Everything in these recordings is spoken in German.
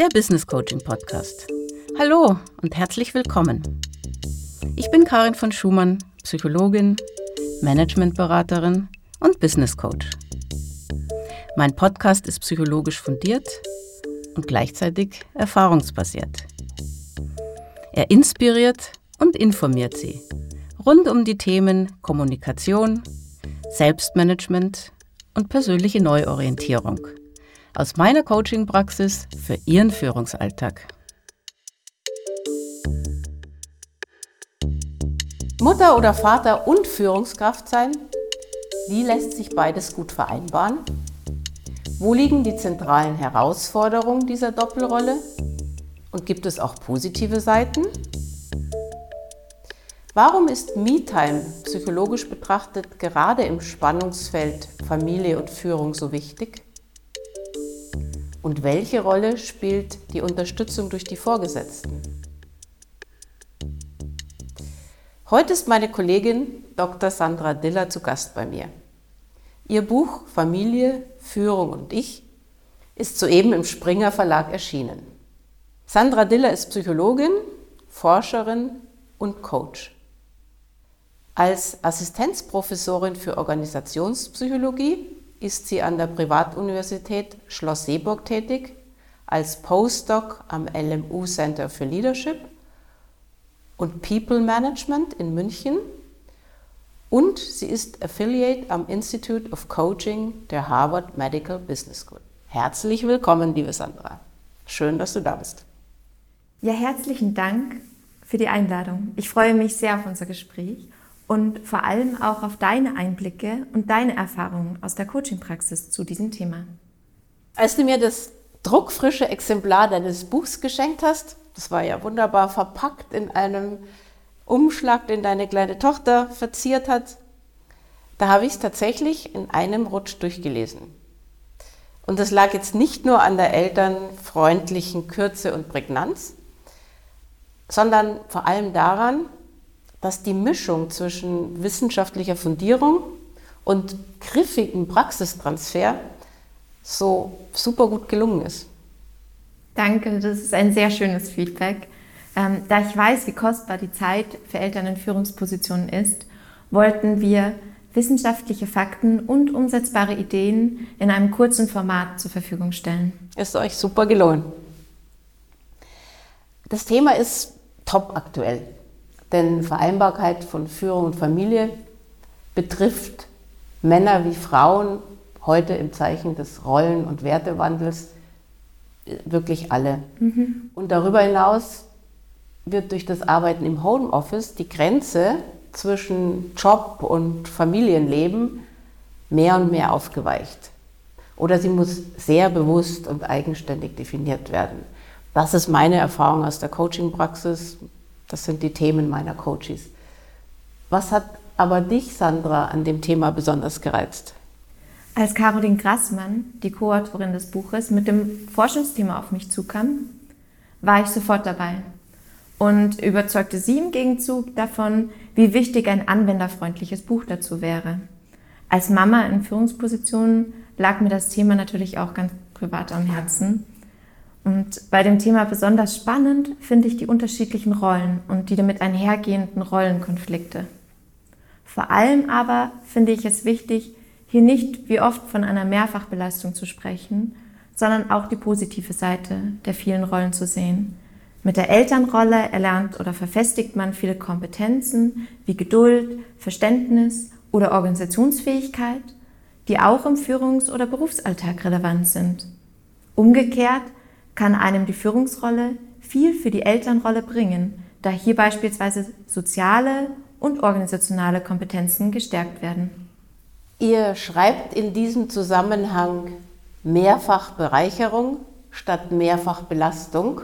der Business Coaching Podcast. Hallo und herzlich willkommen. Ich bin Karin von Schumann, Psychologin, Managementberaterin und Business Coach. Mein Podcast ist psychologisch fundiert und gleichzeitig erfahrungsbasiert. Er inspiriert und informiert Sie rund um die Themen Kommunikation, Selbstmanagement und persönliche Neuorientierung aus meiner Coaching-Praxis für Ihren Führungsalltag. Mutter oder Vater und Führungskraft sein? Wie lässt sich beides gut vereinbaren? Wo liegen die zentralen Herausforderungen dieser Doppelrolle? Und gibt es auch positive Seiten? Warum ist Me-Time psychologisch betrachtet gerade im Spannungsfeld Familie und Führung so wichtig? Und welche Rolle spielt die Unterstützung durch die Vorgesetzten? Heute ist meine Kollegin Dr. Sandra Diller zu Gast bei mir. Ihr Buch Familie, Führung und ich ist soeben im Springer Verlag erschienen. Sandra Diller ist Psychologin, Forscherin und Coach. Als Assistenzprofessorin für Organisationspsychologie ist sie an der Privatuniversität Schloss Seeburg tätig, als Postdoc am LMU Center für Leadership und People Management in München und sie ist Affiliate am Institute of Coaching der Harvard Medical Business School. Herzlich willkommen, liebe Sandra. Schön, dass du da bist. Ja, herzlichen Dank für die Einladung. Ich freue mich sehr auf unser Gespräch und vor allem auch auf deine Einblicke und deine Erfahrungen aus der Coaching-Praxis zu diesem Thema. Als du mir das druckfrische Exemplar deines Buchs geschenkt hast, das war ja wunderbar verpackt in einem Umschlag, den deine kleine Tochter verziert hat, da habe ich es tatsächlich in einem Rutsch durchgelesen. Und das lag jetzt nicht nur an der elternfreundlichen Kürze und Prägnanz, sondern vor allem daran, dass die Mischung zwischen wissenschaftlicher Fundierung und griffigem Praxistransfer so super gut gelungen ist. Danke, das ist ein sehr schönes Feedback. Ähm, da ich weiß, wie kostbar die Zeit für Eltern in Führungspositionen ist, wollten wir wissenschaftliche Fakten und umsetzbare Ideen in einem kurzen Format zur Verfügung stellen. Ist euch super gelungen. Das Thema ist top aktuell. Denn Vereinbarkeit von Führung und Familie betrifft Männer wie Frauen heute im Zeichen des Rollen- und Wertewandels äh, wirklich alle. Mhm. Und darüber hinaus wird durch das Arbeiten im Homeoffice die Grenze zwischen Job und Familienleben mehr und mehr aufgeweicht. Oder sie muss sehr bewusst und eigenständig definiert werden. Das ist meine Erfahrung aus der Coaching-Praxis das sind die Themen meiner Coaches. Was hat aber dich, Sandra, an dem Thema besonders gereizt? Als Caroline Grassmann, die Co-Autorin des Buches, mit dem Forschungsthema auf mich zukam, war ich sofort dabei und überzeugte sie im Gegenzug davon, wie wichtig ein anwenderfreundliches Buch dazu wäre. Als Mama in Führungspositionen lag mir das Thema natürlich auch ganz privat am Herzen und bei dem Thema besonders spannend finde ich die unterschiedlichen Rollen und die damit einhergehenden Rollenkonflikte. Vor allem aber finde ich es wichtig, hier nicht wie oft von einer Mehrfachbelastung zu sprechen, sondern auch die positive Seite der vielen Rollen zu sehen. Mit der Elternrolle erlernt oder verfestigt man viele Kompetenzen wie Geduld, Verständnis oder Organisationsfähigkeit, die auch im Führungs- oder Berufsalltag relevant sind. Umgekehrt kann einem die Führungsrolle viel für die Elternrolle bringen, da hier beispielsweise soziale und organisationale Kompetenzen gestärkt werden. Ihr schreibt in diesem Zusammenhang mehrfach Bereicherung statt mehrfach Belastung.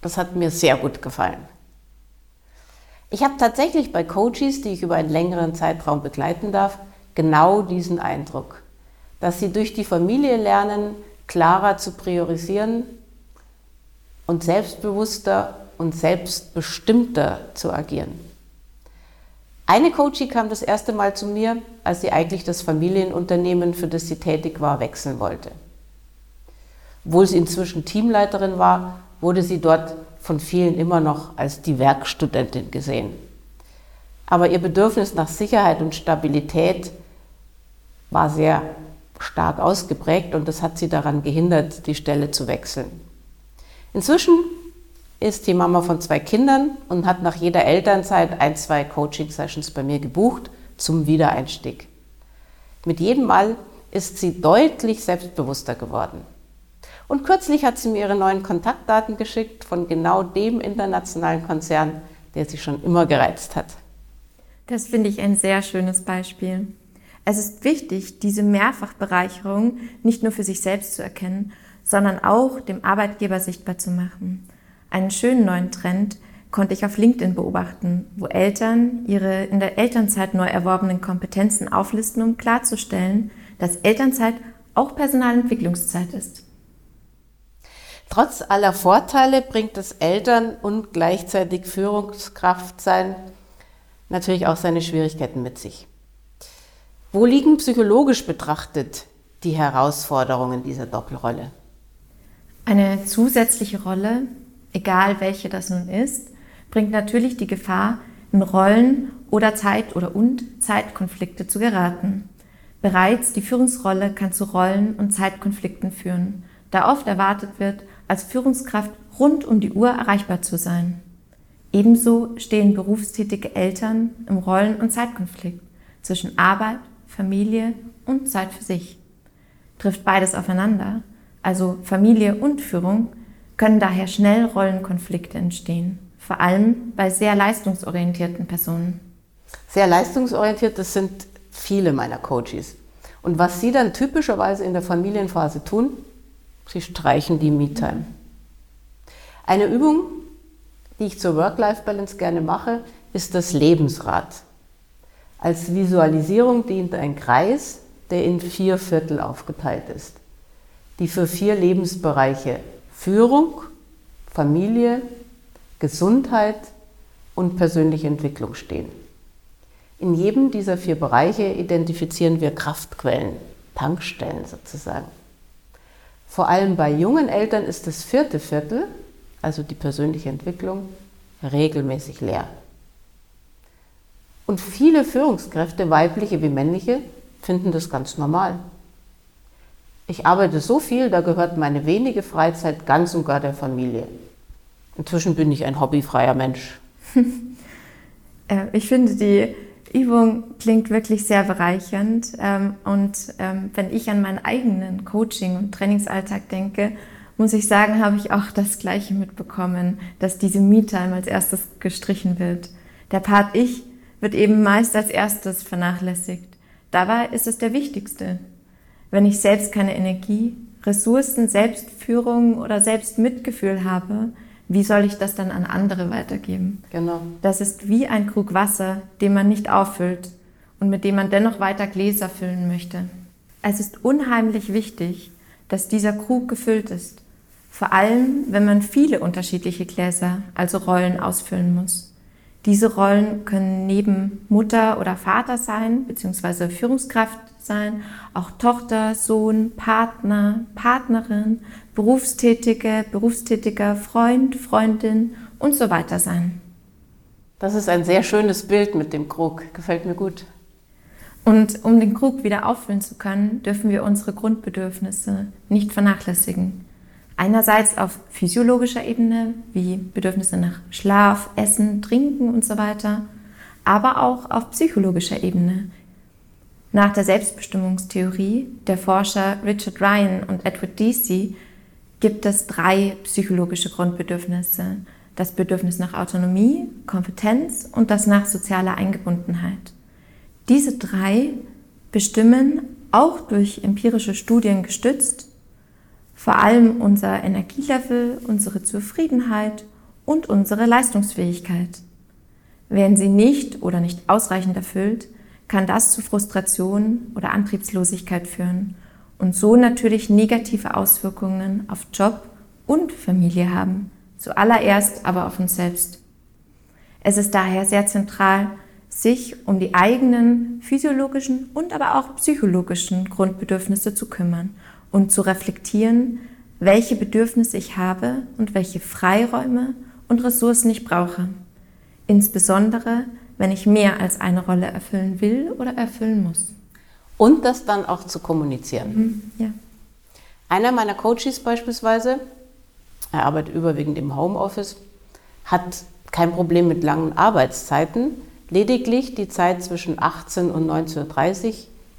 Das hat mir sehr gut gefallen. Ich habe tatsächlich bei Coaches, die ich über einen längeren Zeitraum begleiten darf, genau diesen Eindruck, dass sie durch die Familie lernen, klarer zu priorisieren, und selbstbewusster und selbstbestimmter zu agieren. Eine Coachie kam das erste Mal zu mir, als sie eigentlich das Familienunternehmen, für das sie tätig war, wechseln wollte. Obwohl sie inzwischen Teamleiterin war, wurde sie dort von vielen immer noch als die Werkstudentin gesehen. Aber ihr Bedürfnis nach Sicherheit und Stabilität war sehr stark ausgeprägt und das hat sie daran gehindert, die Stelle zu wechseln. Inzwischen ist die Mama von zwei Kindern und hat nach jeder Elternzeit ein, zwei Coaching-Sessions bei mir gebucht zum Wiedereinstieg. Mit jedem Mal ist sie deutlich selbstbewusster geworden. Und kürzlich hat sie mir ihre neuen Kontaktdaten geschickt von genau dem internationalen Konzern, der sie schon immer gereizt hat. Das finde ich ein sehr schönes Beispiel. Es ist wichtig, diese Mehrfachbereicherung nicht nur für sich selbst zu erkennen, sondern auch dem Arbeitgeber sichtbar zu machen. Einen schönen neuen Trend konnte ich auf LinkedIn beobachten, wo Eltern ihre in der Elternzeit neu erworbenen Kompetenzen auflisten, um klarzustellen, dass Elternzeit auch Personalentwicklungszeit ist. Trotz aller Vorteile bringt das Eltern- und gleichzeitig Führungskraftsein natürlich auch seine Schwierigkeiten mit sich. Wo liegen psychologisch betrachtet die Herausforderungen dieser Doppelrolle? Eine zusätzliche Rolle, egal welche das nun ist, bringt natürlich die Gefahr, in Rollen oder Zeit- oder und Zeitkonflikte zu geraten. Bereits die Führungsrolle kann zu Rollen- und Zeitkonflikten führen, da oft erwartet wird, als Führungskraft rund um die Uhr erreichbar zu sein. Ebenso stehen berufstätige Eltern im Rollen- und Zeitkonflikt zwischen Arbeit, Familie und Zeit für sich. Trifft beides aufeinander, also Familie und Führung, können daher schnell Rollenkonflikte entstehen, vor allem bei sehr leistungsorientierten Personen. Sehr leistungsorientiert, das sind viele meiner Coaches. Und was sie dann typischerweise in der Familienphase tun, sie streichen die Me-Time. Eine Übung, die ich zur Work-Life-Balance gerne mache, ist das Lebensrad. Als Visualisierung dient ein Kreis, der in vier Viertel aufgeteilt ist, die für vier Lebensbereiche Führung, Familie, Gesundheit und persönliche Entwicklung stehen. In jedem dieser vier Bereiche identifizieren wir Kraftquellen, Tankstellen sozusagen. Vor allem bei jungen Eltern ist das vierte Viertel, also die persönliche Entwicklung, regelmäßig leer. Und viele Führungskräfte, weibliche wie männliche, finden das ganz normal. Ich arbeite so viel, da gehört meine wenige Freizeit ganz und gar der Familie. Inzwischen bin ich ein hobbyfreier Mensch. Äh, ich finde die Übung klingt wirklich sehr bereichernd. Ähm, und ähm, wenn ich an meinen eigenen Coaching- und Trainingsalltag denke, muss ich sagen, habe ich auch das Gleiche mitbekommen, dass diese Me-Time als erstes gestrichen wird. Der Part Ich wird eben meist als erstes vernachlässigt. Dabei ist es der wichtigste. Wenn ich selbst keine Energie, Ressourcen, Selbstführung oder Selbstmitgefühl habe, wie soll ich das dann an andere weitergeben? Genau. Das ist wie ein Krug Wasser, den man nicht auffüllt und mit dem man dennoch weiter Gläser füllen möchte. Es ist unheimlich wichtig, dass dieser Krug gefüllt ist. Vor allem, wenn man viele unterschiedliche Gläser, also Rollen, ausfüllen muss. Diese Rollen können neben Mutter oder Vater sein, beziehungsweise Führungskraft sein, auch Tochter, Sohn, Partner, Partnerin, Berufstätige, Berufstätiger, Freund, Freundin und so weiter sein. Das ist ein sehr schönes Bild mit dem Krug, gefällt mir gut. Und um den Krug wieder auffüllen zu können, dürfen wir unsere Grundbedürfnisse nicht vernachlässigen. Einerseits auf physiologischer Ebene, wie Bedürfnisse nach Schlaf, Essen, Trinken und so weiter, aber auch auf psychologischer Ebene. Nach der Selbstbestimmungstheorie der Forscher Richard Ryan und Edward Deci gibt es drei psychologische Grundbedürfnisse. Das Bedürfnis nach Autonomie, Kompetenz und das nach sozialer Eingebundenheit. Diese drei bestimmen, auch durch empirische Studien gestützt, vor allem unser Energielevel, unsere Zufriedenheit und unsere Leistungsfähigkeit. Werden sie nicht oder nicht ausreichend erfüllt, kann das zu Frustration oder Antriebslosigkeit führen und so natürlich negative Auswirkungen auf Job und Familie haben, zuallererst aber auf uns selbst. Es ist daher sehr zentral, sich um die eigenen physiologischen und aber auch psychologischen Grundbedürfnisse zu kümmern und zu reflektieren, welche Bedürfnisse ich habe und welche Freiräume und Ressourcen ich brauche. Insbesondere, wenn ich mehr als eine Rolle erfüllen will oder erfüllen muss. Und das dann auch zu kommunizieren. Mhm, ja. Einer meiner Coaches beispielsweise, er arbeitet überwiegend im Homeoffice, hat kein Problem mit langen Arbeitszeiten, lediglich die Zeit zwischen 18 und 19.30 Uhr,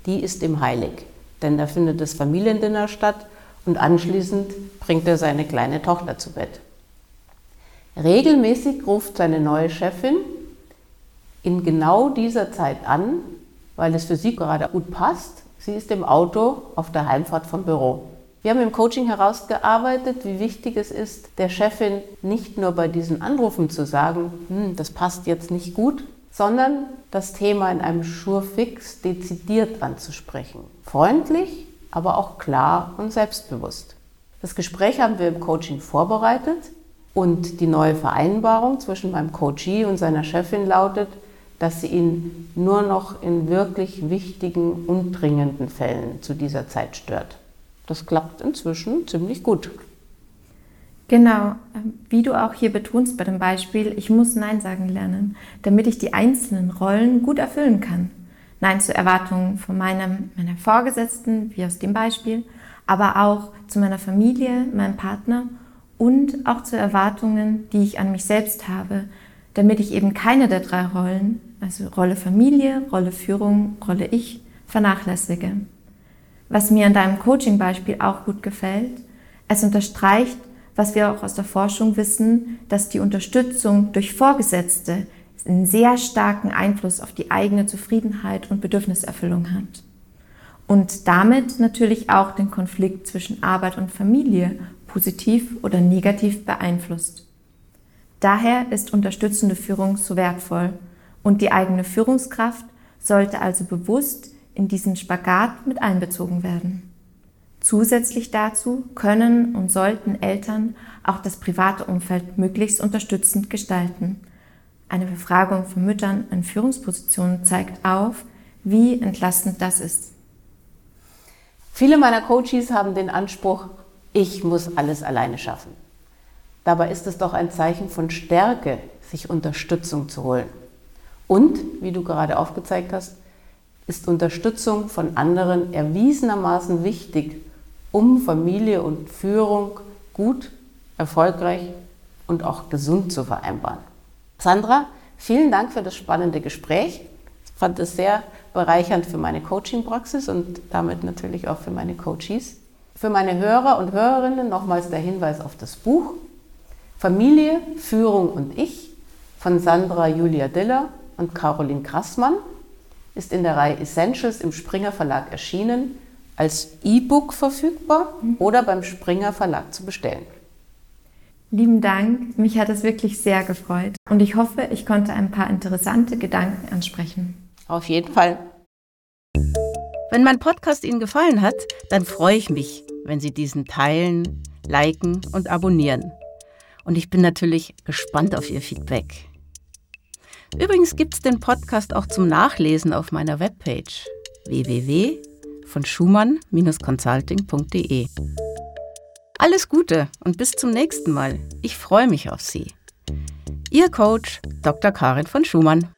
die ist ihm heilig. Denn da findet das Familiendinner statt und anschließend bringt er seine kleine Tochter zu Bett. Regelmäßig ruft seine neue Chefin in genau dieser Zeit an, weil es für sie gerade gut passt. Sie ist im Auto auf der Heimfahrt vom Büro. Wir haben im Coaching herausgearbeitet, wie wichtig es ist, der Chefin nicht nur bei diesen Anrufen zu sagen, hm, das passt jetzt nicht gut, sondern das Thema in einem Schurfix dezidiert anzusprechen. Freundlich, aber auch klar und selbstbewusst. Das Gespräch haben wir im Coaching vorbereitet und die neue Vereinbarung zwischen meinem Coachee und seiner Chefin lautet, dass sie ihn nur noch in wirklich wichtigen und dringenden Fällen zu dieser Zeit stört. Das klappt inzwischen ziemlich gut. Genau, ähm, wie du auch hier betonst bei dem Beispiel, ich muss Nein sagen lernen, damit ich die einzelnen Rollen gut erfüllen kann. Nein zu Erwartungen von meinem, meiner Vorgesetzten, wie aus dem Beispiel, aber auch zu meiner Familie, meinem Partner und auch zu Erwartungen, die ich an mich selbst habe, damit ich eben keine der drei Rollen, also Rolle Familie, Rolle Führung, Rolle Ich, vernachlässige. Was mir an deinem Coaching-Beispiel auch gut gefällt, es unterstreicht, was wir auch aus der Forschung wissen, dass die Unterstützung durch Vorgesetzte einen sehr starken Einfluss auf die eigene Zufriedenheit und Bedürfniserfüllung hat. Und damit natürlich auch den Konflikt zwischen Arbeit und Familie positiv oder negativ beeinflusst. Daher ist unterstützende Führung so wertvoll und die eigene Führungskraft sollte also bewusst in diesen Spagat mit einbezogen werden. Zusätzlich dazu können und sollten Eltern auch das private Umfeld möglichst unterstützend gestalten. Eine Befragung von Müttern in Führungspositionen zeigt auf, wie entlastend das ist. Viele meiner Coaches haben den Anspruch, ich muss alles alleine schaffen. Dabei ist es doch ein Zeichen von Stärke, sich Unterstützung zu holen. Und, wie du gerade aufgezeigt hast, ist Unterstützung von anderen erwiesenermaßen wichtig, um Familie und Führung gut, erfolgreich und auch gesund zu vereinbaren. Sandra, vielen Dank für das spannende Gespräch. Ich fand es sehr bereichernd für meine Coaching-Praxis und damit natürlich auch für meine Coaches. Für meine Hörer und Hörerinnen nochmals der Hinweis auf das Buch Familie, Führung und Ich von Sandra Julia Diller und Caroline Grassmann ist in der Reihe Essentials im Springer Verlag erschienen, als E-Book verfügbar oder beim Springer Verlag zu bestellen. Lieben Dank, mich hat es wirklich sehr gefreut und ich hoffe, ich konnte ein paar interessante Gedanken ansprechen. Auf jeden Fall. Wenn mein Podcast Ihnen gefallen hat, dann freue ich mich, wenn Sie diesen teilen, liken und abonnieren. Und ich bin natürlich gespannt auf Ihr Feedback. Übrigens gibt es den Podcast auch zum Nachlesen auf meiner Webpage www.schumann-consulting.de. Alles Gute und bis zum nächsten Mal. Ich freue mich auf Sie. Ihr Coach Dr. Karin von Schumann.